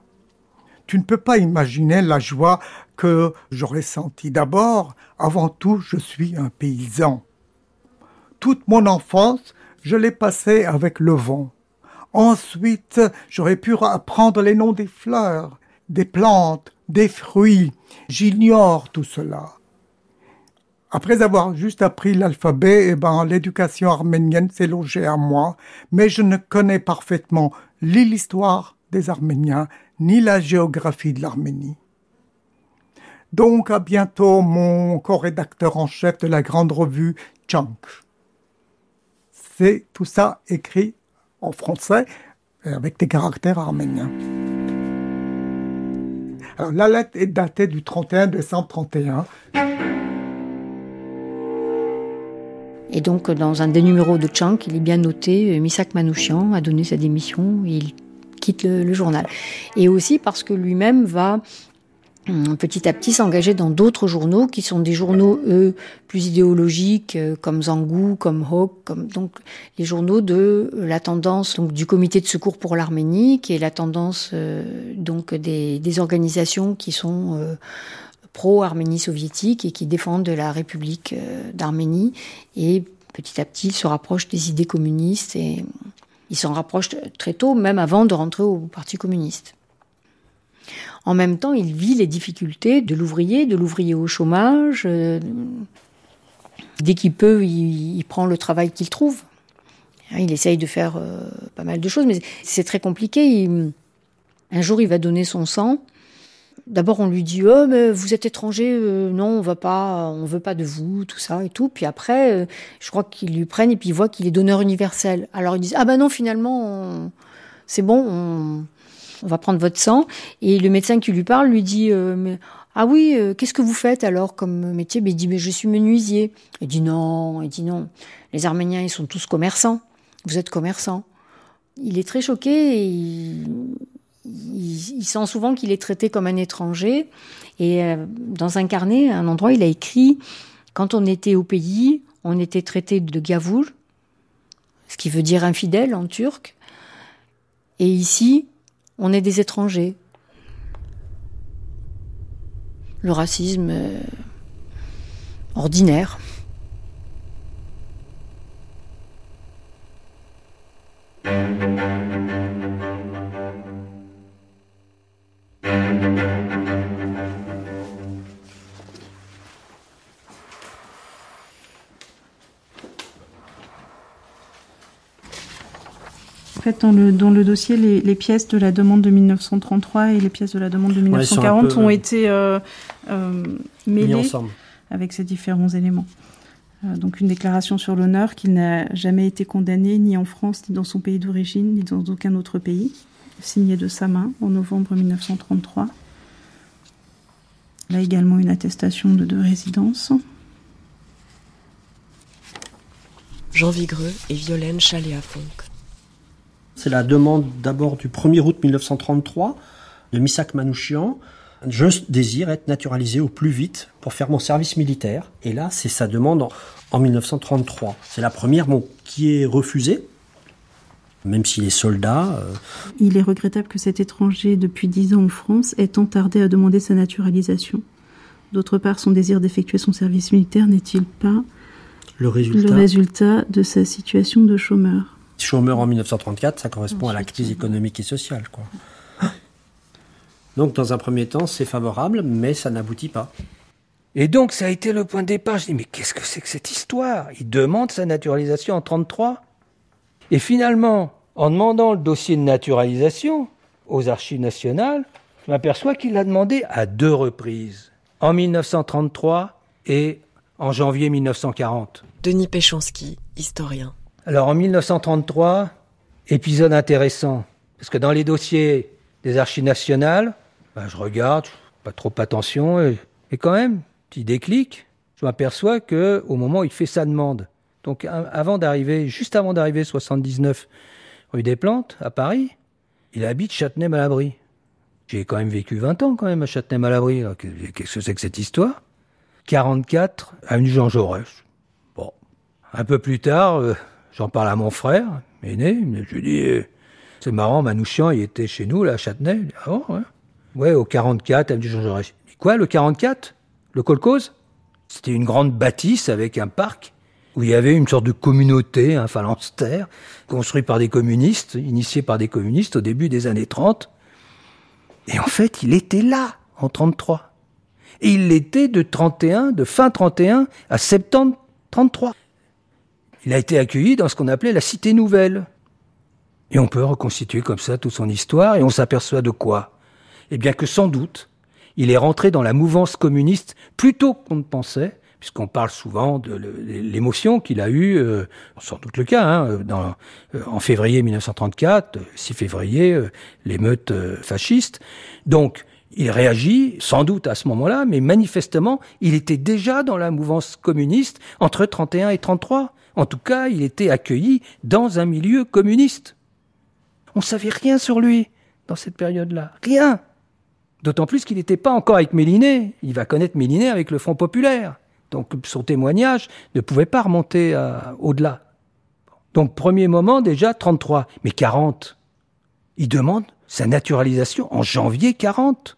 Tu ne peux pas imaginer la joie que j'aurais sentie. D'abord, avant tout, je suis un paysan. Toute mon enfance, je l'ai passé avec le vent. Ensuite, j'aurais pu apprendre les noms des fleurs, des plantes, des fruits. J'ignore tout cela. Après avoir juste appris l'alphabet, eh ben, l'éducation arménienne s'est logée à moi, mais je ne connais parfaitement ni l'histoire des Arméniens, ni la géographie de l'Arménie. Donc à bientôt mon co-rédacteur en chef de la grande revue Chunk c'est tout ça écrit en français avec des caractères arméniens. Alors, la lettre est datée du 31 décembre 31. Et donc, dans un des numéros de Chank, il est bien noté euh, Misak Manouchian a donné sa démission il quitte le journal. Et aussi parce que lui-même va petit à petit s'engager dans d'autres journaux qui sont des journaux eux plus idéologiques euh, comme Zangou, comme Hawk, comme donc les journaux de la tendance donc du comité de secours pour l'Arménie qui est la tendance euh, donc des, des, organisations qui sont euh, pro-Arménie soviétique et qui défendent la République d'Arménie et petit à petit il se rapproche des idées communistes et il s'en rapproche très tôt même avant de rentrer au Parti communiste. En même temps, il vit les difficultés de l'ouvrier, de l'ouvrier au chômage, euh, Dès qu'il peut, il, prend le travail qu'il trouve. Il essaye de faire euh, pas mal de choses, mais c'est très compliqué. un jour, il va donner son sang. D'abord, on lui dit oh, mais vous êtes étranger, euh, non, on va pas, on veut pas de vous, tout ça et tout. Puis après, je crois qu'ils lui prennent et puis ils voient qu'il est donneur universel. Alors ils disent ah ben non, finalement, c'est bon, on, va prendre votre sang. Et le médecin qui lui parle lui dit mais, ah oui, qu'est-ce que vous faites alors comme métier? Ben, Il dit mais je suis menuisier. Il dit non, il dit non. Les Arméniens, ils sont tous commerçants vous êtes commerçant. Il est très choqué il, sent souvent qu'il est traité comme un étranger. Et euh, dans un carnet, un endroit, il a écrit quand on était au pays, on était traité de gavoul, ce qui veut dire infidèle en turc. Et ici, on est des étrangers. Le racisme euh, ordinaire. En fait, dans le, dans le dossier, les, pièces de la demande de 1933 et les pièces de la demande de 1940 ont été euh, euh, mêlées ensemble. avec ces différents éléments. Euh, donc une déclaration sur l'honneur qu'il n'a jamais été condamné ni en France, ni dans son pays d'origine, ni dans aucun autre pays, signée de sa main en novembre 1933. Là également une attestation de, de résidence. Jean Vigreux et Violaine Chaléa-Fonck. C'est la demande d'abord du 1er août 1933 de Misak Manouchian je désire être naturalisé au plus vite pour faire mon service militaire. Et là, c'est sa demande en, 1933. C'est la première bon, qui est refusée, même s'il est soldat. Euh. Il est regrettable que cet étranger, depuis dix ans en France, ait tant tardé à demander sa naturalisation. D'autre part, son désir d'effectuer son service militaire n'est-il pas le résultat. le résultat de sa situation de chômeur? Chômeur en 1934, ça correspond à la crise économique et sociale. Quoi. Donc dans un premier temps, c'est favorable, mais ça n'aboutit pas. Et donc ça a été le point de départ. Je dis mais qu'est-ce que c'est que cette histoire? Il demande sa naturalisation en 33. Et finalement, en demandant le dossier de naturalisation aux archives nationales, je m'aperçois qu'il l'a demandé à deux reprises, en 1933 et en janvier 1940. Denis Péchanski, historien. Alors en 1933, épisode intéressant, parce que dans les dossiers des archives nationales, bah, je regarde, pas trop attention, et, quand même, petit déclic, je m'aperçois que au moment où il fait sa demande, donc avant d'arriver, juste avant d'arriver 79 rue des Plantes à Paris, il habite Châtenay-Malabry. J'ai quand même vécu 20 ans quand même à Châtenay-Malabry. Qu'est-ce que c'est que cette histoire? 44 avenue Jean Jaurès. Bon, un peu plus tard, euh, j'en parle à mon frère aîné. Je lui dis, euh, c'est marrant, Manouchian, il était chez nous là à Châtenay. ah bon, ouais. Au 44, avenue Jean Jaurès. Quoi, le 44 Le Colcose C'était une grande bâtisse avec un parc où il y avait une sorte de communauté, un phalanstère, construit par des communistes, initié par des communistes au début des années 30. Et en fait, il était là, en 33. Et il l'était de 31, de fin 31 à septembre 33. Il a été accueilli dans ce qu'on appelait la Cité Nouvelle. Et on peut reconstituer comme ça toute son histoire, et on s'aperçoit de quoi eh bien que sans doute, il est rentré dans la mouvance communiste plus tôt qu'on ne pensait, puisqu'on parle souvent de l'émotion qu'il a eue, euh, sans doute le cas, hein, dans, euh, en février 1934, 6 février, euh, l'émeute fasciste. Donc, il réagit sans doute à ce moment-là, mais manifestement, il était déjà dans la mouvance communiste entre 31 et 33. En tout cas, il était accueilli dans un milieu communiste. On savait rien sur lui dans cette période-là. Rien. D'autant plus qu'il n'était pas encore avec Méliné. Il va connaître Méliné avec le Front populaire. Donc son témoignage ne pouvait pas remonter au-delà. Donc premier moment déjà 33, mais 40. Il demande sa naturalisation en janvier 40.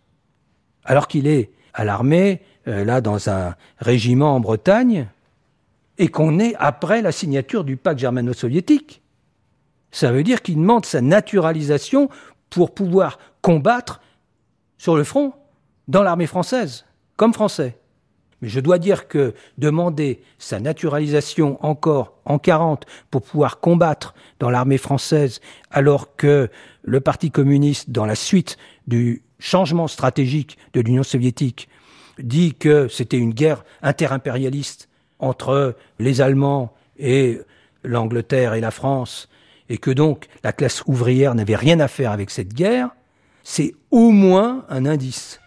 Alors qu'il est à l'armée, euh, là dans un régiment en Bretagne, et qu'on est après la signature du pacte germano-soviétique. Ça veut dire qu'il demande sa naturalisation pour pouvoir combattre sur le front dans l'armée française, comme français. Mais je dois dire que demander sa naturalisation encore en 40 pour pouvoir combattre dans l'armée française, alors que le Parti communiste, dans la suite du changement stratégique de l'Union soviétique, dit que c'était une guerre interimpérialiste entre les Allemands et l'Angleterre et la France, et que donc la classe ouvrière n'avait rien à faire avec cette guerre, c'est au moins un indice.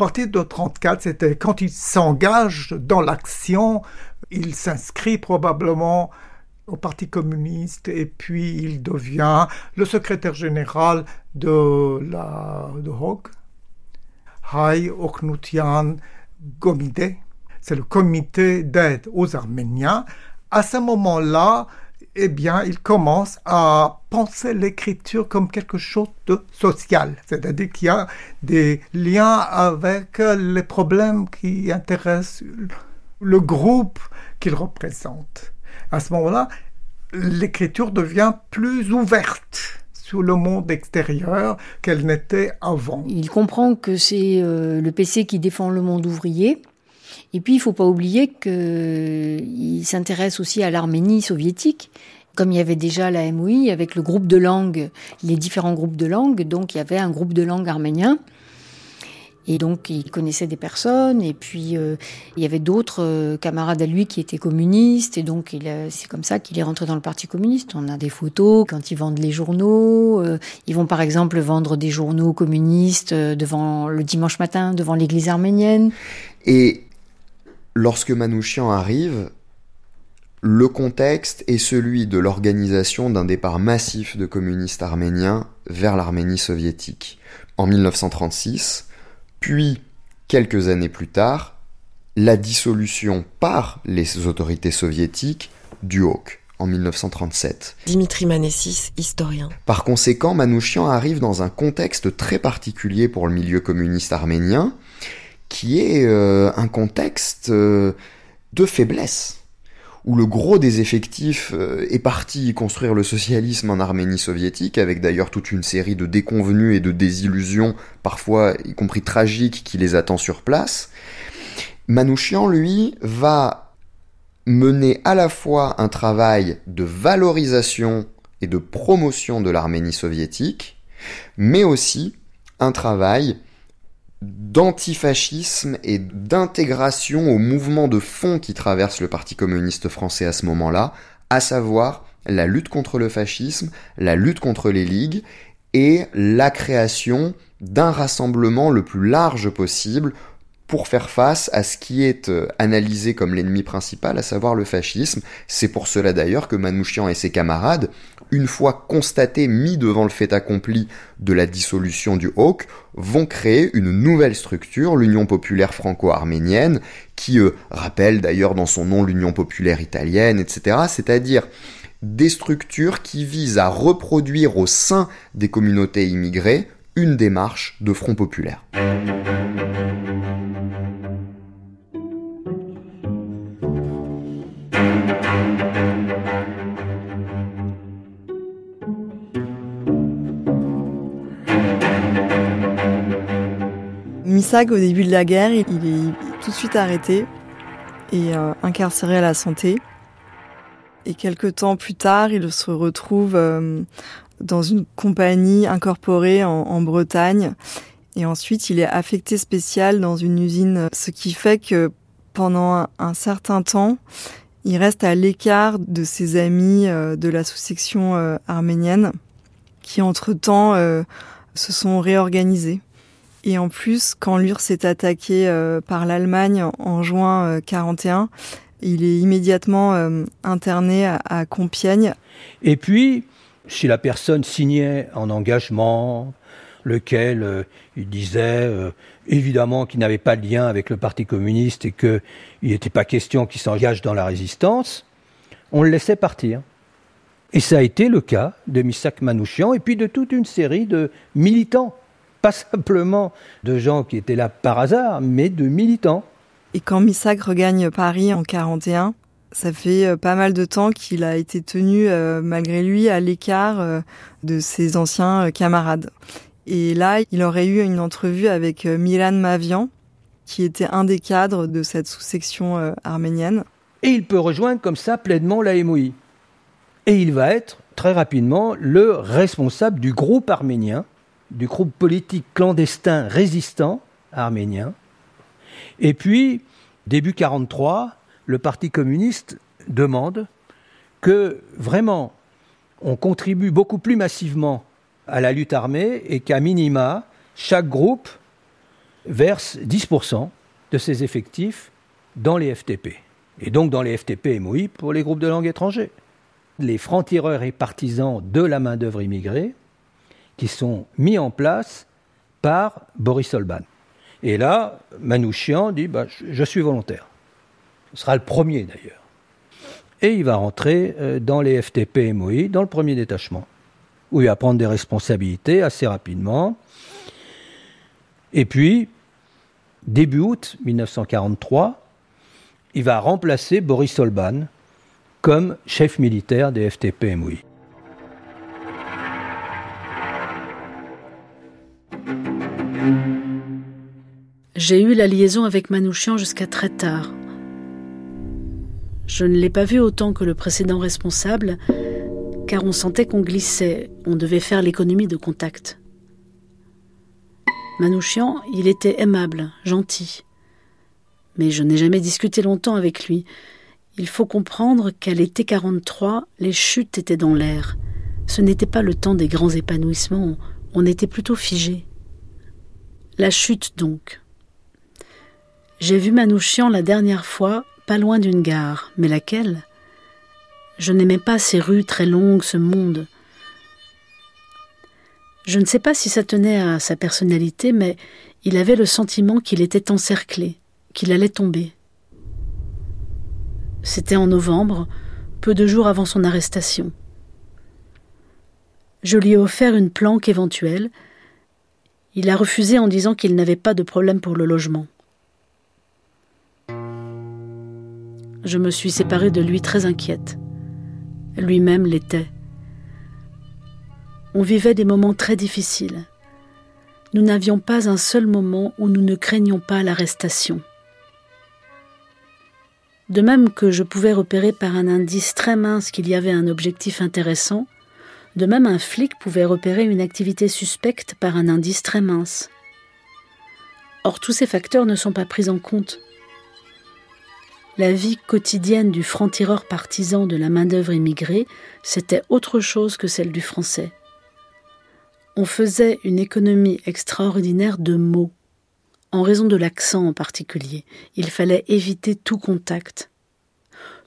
Partir de 1934, c'était quand il s'engage dans l'action, il s'inscrit probablement au Parti communiste et puis il devient le secrétaire général de la de Hog, Hay Gomide. C'est le comité d'aide aux Arméniens. À ce moment-là, eh bien, il commence à penser l'écriture comme quelque chose de social, c'est-à-dire qu'il y a des liens avec les problèmes qui intéressent le groupe qu'il représente. À ce moment-là, l'écriture devient plus ouverte sur le monde extérieur qu'elle n'était avant. Il comprend que c'est euh, le PC qui défend le monde ouvrier. Et puis, il faut pas oublier qu'il s'intéresse aussi à l'Arménie soviétique. Comme il y avait déjà la MOI avec le groupe de langue, les différents groupes de langue, donc il y avait un groupe de langue arménien. Et donc, il connaissait des personnes. Et puis, euh, il y avait d'autres euh, camarades à lui qui étaient communistes. Et donc, c'est comme ça qu'il est rentré dans le Parti communiste. On a des photos quand ils vendent les journaux. Euh, ils vont, par exemple, vendre des journaux communistes devant le dimanche matin, devant l'église arménienne. Et lorsque Manouchian arrive, le contexte est celui de l'organisation d'un départ massif de communistes arméniens vers l'Arménie soviétique. En 1936, puis, quelques années plus tard, la dissolution par les autorités soviétiques du HAWK en 1937. Dimitri Manessis, historien. Par conséquent, Manouchian arrive dans un contexte très particulier pour le milieu communiste arménien, qui est euh, un contexte euh, de faiblesse où le gros des effectifs euh, est parti construire le socialisme en Arménie soviétique, avec d'ailleurs toute une série de déconvenues et de désillusions, parfois y compris tragiques, qui les attend sur place. Manouchian, lui, va mener à la fois un travail de valorisation et de promotion de l'Arménie soviétique, mais aussi un travail d'antifascisme et d'intégration au mouvement de fond qui traverse le Parti communiste français à ce moment-là, à savoir la lutte contre le fascisme, la lutte contre les ligues et la création d'un rassemblement le plus large possible pour faire face à ce qui est euh, analysé comme l'ennemi principal, à savoir le fascisme. C'est pour cela d'ailleurs que Manouchian et ses camarades, une fois constatés, mis devant le fait accompli de la dissolution du HAWK, vont créer une nouvelle structure, l'Union populaire franco-arménienne, qui euh, rappelle d'ailleurs dans son nom l'Union populaire italienne, etc. C'est-à-dire des structures qui visent à reproduire au sein des communautés immigrées une démarche de front populaire. Misag, au début de la guerre, il est tout de suite arrêté et euh, incarcéré à la santé. Et quelques temps plus tard, il se retrouve euh, dans une compagnie incorporée en, Bretagne. Et ensuite, il est affecté spécial dans une usine, ce qui fait que pendant un, certain temps, il reste à l'écart de ses amis euh, de la sous-section arménienne, qui entre-temps se sont réorganisés. Et en plus, quand l'URSS est attaqué euh, par l'Allemagne en juin 41, euh, il est immédiatement euh, interné à, Compiègne. Et puis, si la personne signait un engagement, lequel il disait évidemment qu'il n'avait pas de lien avec le Parti communiste et qu'il n'était pas question qu'il s'engage dans la résistance, on le laissait partir. Et ça a été le cas de Misak Manouchian et puis de toute une série de militants [LAUGHS] pas simplement de gens qui étaient là par hasard, mais de militants. Et quand Missak regagne Paris en 41, Ça fait euh, pas mal de temps qu'il a été tenu, euh, malgré lui, à l'écart euh, de ses anciens camarades. Et là, il aurait eu une entrevue avec Milan Mavian, qui était un des cadres de cette sous-section arménienne. Et il peut rejoindre comme ça pleinement la MOI. Et il va être très rapidement le responsable du groupe arménien, du groupe politique clandestin résistant arménien. Et puis, début 43, le Parti communiste demande que vraiment on contribue beaucoup plus massivement à la lutte armée et qu'à minima, chaque groupe verse 10% de ses effectifs dans les FTP. Et donc dans les FTP MOI pour les groupes de langue étrangers. Les francs-tireurs et partisans de la main-d'œuvre immigrée qui sont mis en place par Boris Solban. Et là, Manouchian dit bah, Je suis volontaire. Ce sera le premier d'ailleurs. Et il va rentrer euh, dans les FTP MOI, dans le premier détachement, où il va prendre des responsabilités assez rapidement. Et puis, début août 1943, il va remplacer Boris Solban comme chef militaire des FTP MOI. J'ai eu la liaison avec Manouchian jusqu'à très tard. Je ne l'ai pas vu autant que le précédent responsable, car on sentait qu'on glissait, on devait faire l'économie de contact. Manouchian, il était aimable, gentil. Mais je n'ai jamais discuté longtemps avec lui. Il faut comprendre qu'à l'été 43, les chutes étaient dans l'air. Ce n'était pas le temps des grands épanouissements, on était plutôt figé. La chute donc. J'ai vu Manouchian la dernière fois pas loin d'une gare, mais laquelle? Je n'aimais pas ces rues très longues, ce monde. Je ne sais pas si ça tenait à sa personnalité, mais il avait le sentiment qu'il était encerclé, qu'il allait tomber. C'était en novembre, peu de jours avant son arrestation. Je lui ai offert une planque éventuelle. Il a refusé en disant qu'il n'avait pas de problème pour le logement. je me suis séparée de lui très inquiète. Lui-même l'était. On vivait des moments très difficiles. Nous n'avions pas un seul moment où nous ne craignions pas l'arrestation. De même que je pouvais repérer par un indice très mince qu'il y avait un objectif intéressant, de même un flic pouvait repérer une activité suspecte par un indice très mince. Or tous ces facteurs ne sont pas pris en compte la vie quotidienne du franc-tireur partisan de la main-d'œuvre immigrée, c'était autre chose que celle du français. On faisait une économie extraordinaire de mots, en raison de l'accent en particulier. Il fallait éviter tout contact.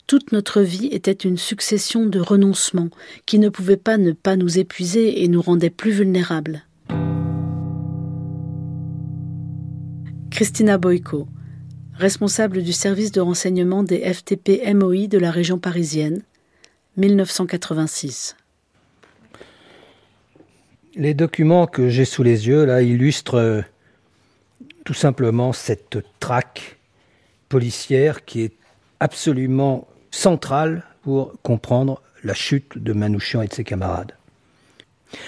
Toute notre vie était une succession de renoncements qui ne pouvaient pas ne pas nous épuiser et nous rendaient plus vulnérables. Christina Boyko, responsable du service de renseignement des FTP MOI de la région parisienne, 1986. Les documents que j'ai sous les yeux là illustrent euh, tout simplement cette traque policière qui est absolument centrale pour comprendre la chute de Manouchian et de ses camarades.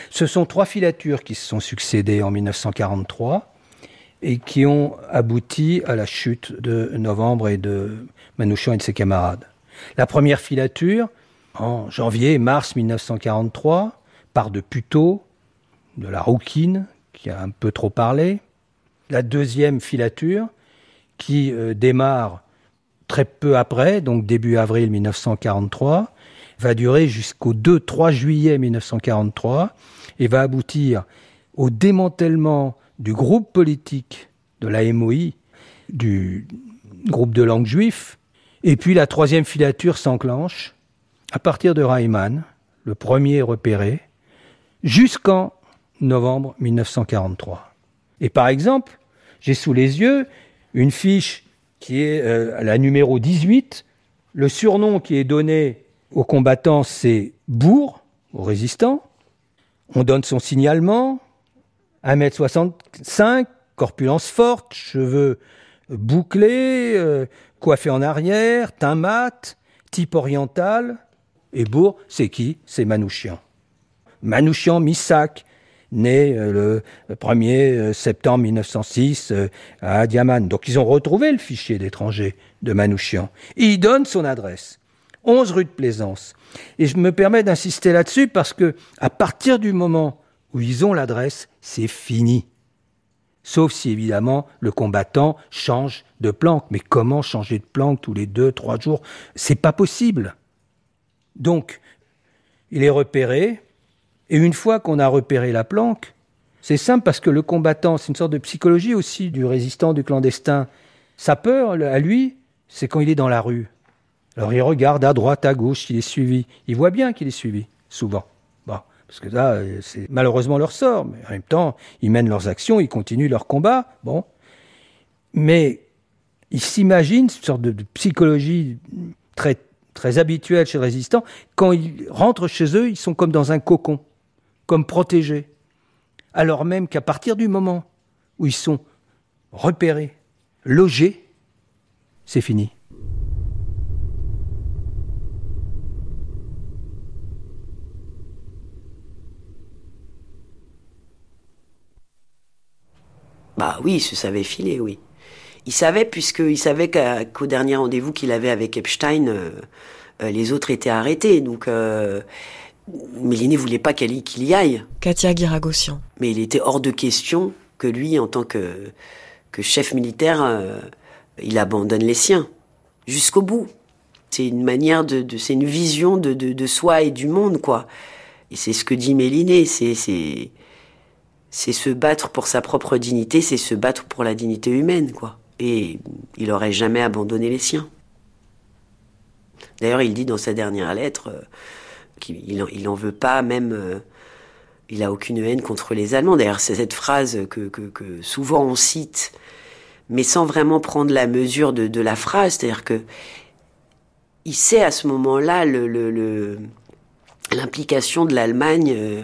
Ce sont trois filatures qui se sont succédées en 1943 et qui ont abouti à la chute de novembre et de Manouchian et de ses camarades. La première filature, en janvier-mars 1943, part de Puteaux, de la Rouquine, qui a un peu trop parlé. La deuxième filature, qui euh, démarre très peu après, donc début avril 1943, va durer jusqu'au 2-3 juillet 1943 et va aboutir au démantèlement du groupe politique de la MOI, du groupe de langue juif, et puis la troisième filature s'enclenche à partir de Reimann, le premier repéré, jusqu'en novembre 1943. Et par exemple, j'ai sous les yeux une fiche qui est euh, la numéro 18. Le surnom qui est donné aux combattants, c'est Bourg, aux résistants. On donne son signalement, 1m65, corpulence forte, cheveux bouclés, euh, coiffés en arrière, teint mat, Type oriental, et Bourg, c'est qui? C'est Manouchian. Manouchian Missak, né euh, le 1er euh, septembre 1906 euh, à Adiaman. Donc ils ont retrouvé le fichier d'étranger de Manouchian. il donne son adresse. 11 rue de Plaisance. Et je me permets d'insister là-dessus parce que à partir du moment où ils ont l'adresse, c'est fini. Sauf si évidemment le combattant change de planque. Mais comment changer de planque tous les deux, trois jours? C'est pas possible. Donc, il est repéré, et une fois qu'on a repéré la planque, c'est simple parce que le combattant, c'est une sorte de psychologie aussi du résistant, du clandestin. Sa peur, à lui, c'est quand il est dans la rue. Alors il regarde à droite, à gauche, il est suivi. Il voit bien qu'il est suivi, souvent. Bon, parce que là, c'est malheureusement leur sort, mais en même temps, ils mènent leurs actions, ils continuent leur combat. Bon. Mais ils s'imaginent, une sorte de, de psychologie très très habituelle chez les résistants, quand ils rentrent chez eux, ils sont comme dans un cocon, comme protégés. Alors même qu'à partir du moment où ils sont repérés, logés, c'est fini. Bah oui, se savait filer, oui. Il savait, puisqu'il savait qu'au dernier rendez-vous qu'il avait avec Epstein, euh, euh, les autres étaient arrêtés. Donc, euh, Méliné voulait pas qu'il y aille. Katia Guiragossian. Mais il était hors de question que lui, en tant que, que chef militaire, euh, il abandonne les siens. Jusqu'au bout. C'est une manière de, de c'est une vision de, de, de, soi et du monde, quoi. Et c'est ce que dit Méliné, c'est, c'est, c'est se battre pour sa propre dignité, c'est se battre pour la dignité humaine, quoi et il aurait jamais abandonné les siens. D'ailleurs, il dit dans sa dernière lettre euh, il en veut pas, même euh, il a aucune haine contre les Allemands. D'ailleurs, c'est cette phrase que, souvent on cite, mais sans vraiment prendre la mesure de, la phrase. C'est-à-dire que il sait à ce moment-là l'implication de l'Allemagne euh,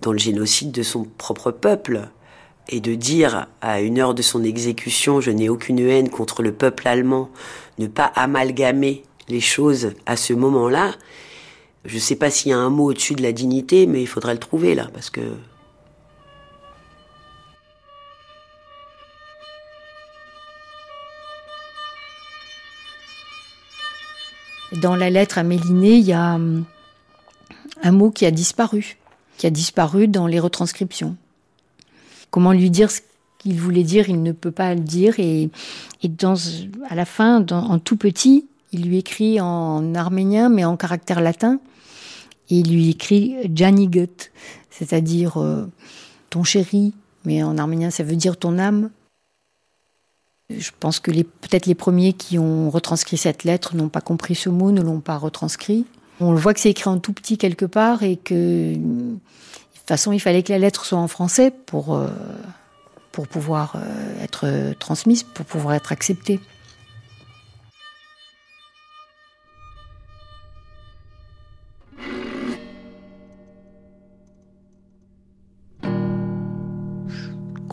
dans le génocide de son propre peuple et de dire à une heure de son exécution je n'ai aucune haine contre le peuple allemand, ne pas amalgamer les choses à ce moment-là, je ne sais pas s'il y a un mot au-dessus de la dignité, mais il faudrait le trouver là, parce que... Dans la lettre à Méliné, il y a hum, un mot qui a disparu, qui a disparu dans les retranscriptions comment lui dire ce qu'il voulait dire, il ne peut pas le dire. Et, à la fin, en tout petit, il lui écrit en arménien, mais en caractère latin. Il lui écrit Janigut, c'est-à-dire euh, ton chéri, mais en arménien, ça veut dire ton âme. Je pense que peut-être les premiers qui ont retranscrit cette lettre n'ont pas compris ce mot, ne l'ont pas retranscrit. On le voit que c'est écrit en tout petit quelque part et que toute façon, il fallait que la lettre soit en français pour, euh, pour pouvoir euh, être transmise, pour pouvoir être acceptée.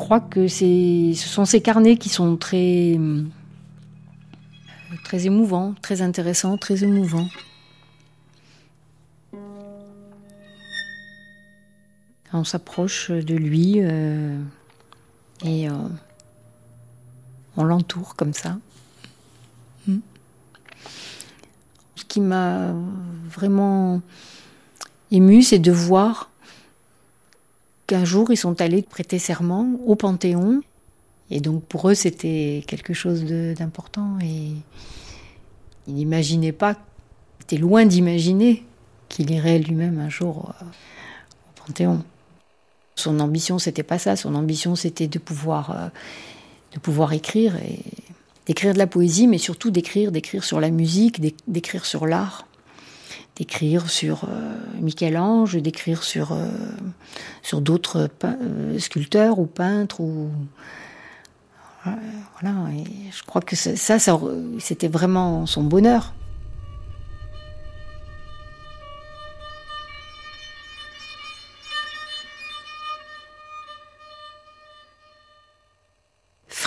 Crois que ce sont ces carnets qui sont très, très émouvants, très intéressants, très émouvants. On s'approche de lui euh, et euh, on l'entoure comme ça. Hmm. Ce qui m'a vraiment ému, c'est de voir qu'un jour ils sont allés prêter serment au Panthéon. Et donc pour eux, c'était quelque chose d'important. Et il n'imaginait pas, il était loin d'imaginer qu'il irait lui-même un jour euh, au Panthéon. Son ambition, c'était pas ça. Son ambition, c'était de pouvoir, euh, de pouvoir écrire et d'écrire de la poésie, mais surtout d'écrire, d'écrire sur la musique, d'écrire sur l'art, d'écrire sur euh, Michel-Ange, d'écrire sur euh, sur d'autres sculpteurs ou peintres ou voilà. Je crois que ça, c'était vraiment son bonheur.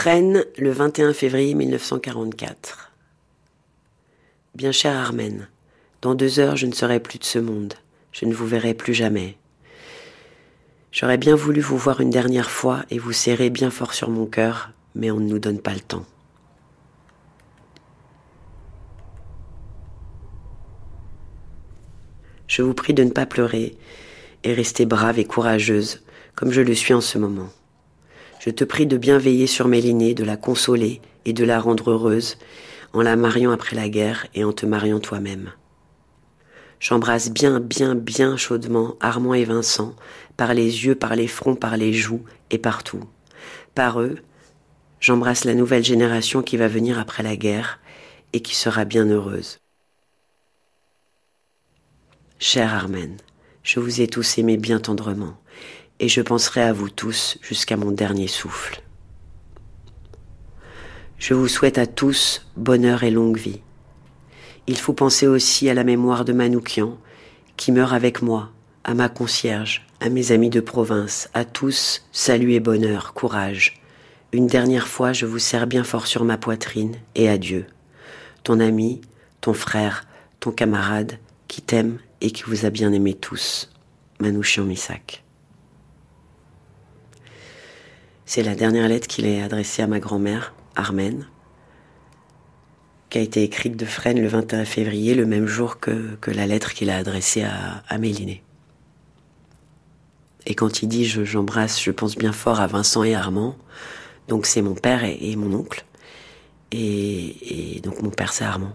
le 21 février 1944. Bien cher Armène, Dans deux heures, je ne serai plus de ce monde. Je ne vous verrai plus jamais. J'aurais bien voulu vous voir une dernière fois et vous serrer bien fort sur mon cœur, mais on ne nous donne pas le temps. Je vous prie de ne pas pleurer et rester brave et courageuse, comme je le suis en ce moment. Je te prie de bien veiller sur Mélinée, de la consoler et de la rendre heureuse, en la mariant après la guerre et en te mariant toi-même. J'embrasse bien, bien, bien chaudement Armand et Vincent, par les yeux, par les fronts, par les joues et partout. Par eux, j'embrasse la nouvelle génération qui va venir après la guerre et qui sera bien heureuse. Cher Armen, je vous ai tous aimés bien tendrement, et je penserai à vous tous jusqu'à mon dernier souffle. Je vous souhaite à tous bonheur et longue vie. Il faut penser aussi à la mémoire de Manoukian, qui meurt avec moi, à ma concierge, à mes amis de province, à tous, salut et bonheur, courage. Une dernière fois, je vous serre bien fort sur ma poitrine, et adieu. Ton ami, ton frère, ton camarade, qui t'aime et qui vous a bien aimé tous, Manouchian Misak. C'est la dernière lettre qu'il a adressée à ma grand-mère, Armène, qui a été écrite de Fresnes le 21 février, le même jour que, la lettre qu'il a adressée à, à Méliné. Et quand il dit j'embrasse, je, pense bien fort à Vincent et Armand, donc c'est mon père et, mon oncle, et donc mon père c'est Armand.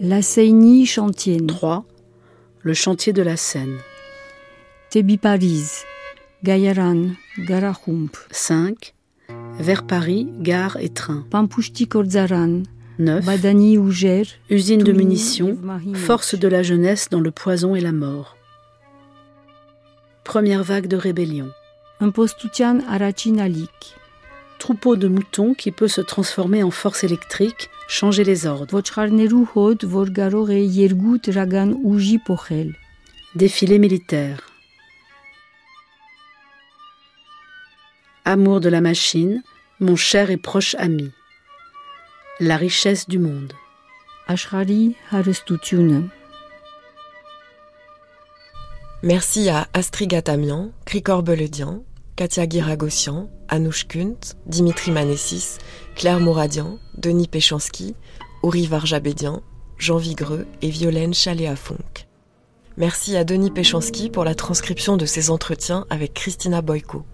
la Seine chantier. 3. Le chantier de la Seine. Tebi Paris. Gayaran. Garahump. 5. Vers Paris, gare et train. Pampushti Korzaran. 9. Badani Ouger. Usine de munitions, force de la jeunesse dans le poison et la mort. Première vague de rébellion. Impostutian Arachinalik troupeau de moutons qui peut se transformer en force électrique, changer les ordres. Défilé militaire. Amour de la machine, mon cher et proche ami. La richesse du monde. Merci à Astrid Gatamian, Cricor Beledian, Katia Giragossian, Anouche Kunt, Dimitri Manessis, Claire Mouradian, Denis Péchanski, Uri Varjabédian, Jean Vigreux et Violaine Chaléa-Fonck. Merci à Denis Péchanski pour la transcription de ses entretiens avec Christina Boyko.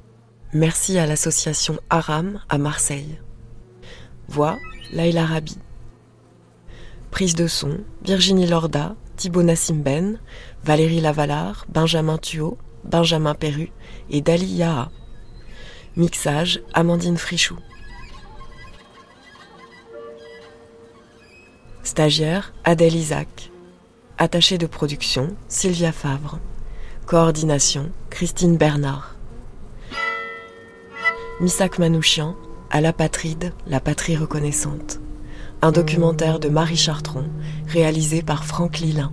Merci à l'association Aram à Marseille. Voix, Laila Rabi. Prise de son, Virginie Lorda, Thibaut Nassim Valérie Lavalard, Benjamin Thuot, Benjamin Perru et Dali Yaha. Mixage Amandine Frichou. Stagiaire Adèle Isaac. Attachée de production Sylvia Favre. Coordination Christine Bernard. Misak Manouchian à la Patride, la patrie reconnaissante. Un documentaire de Marie Chartron réalisé par Franck Lilin.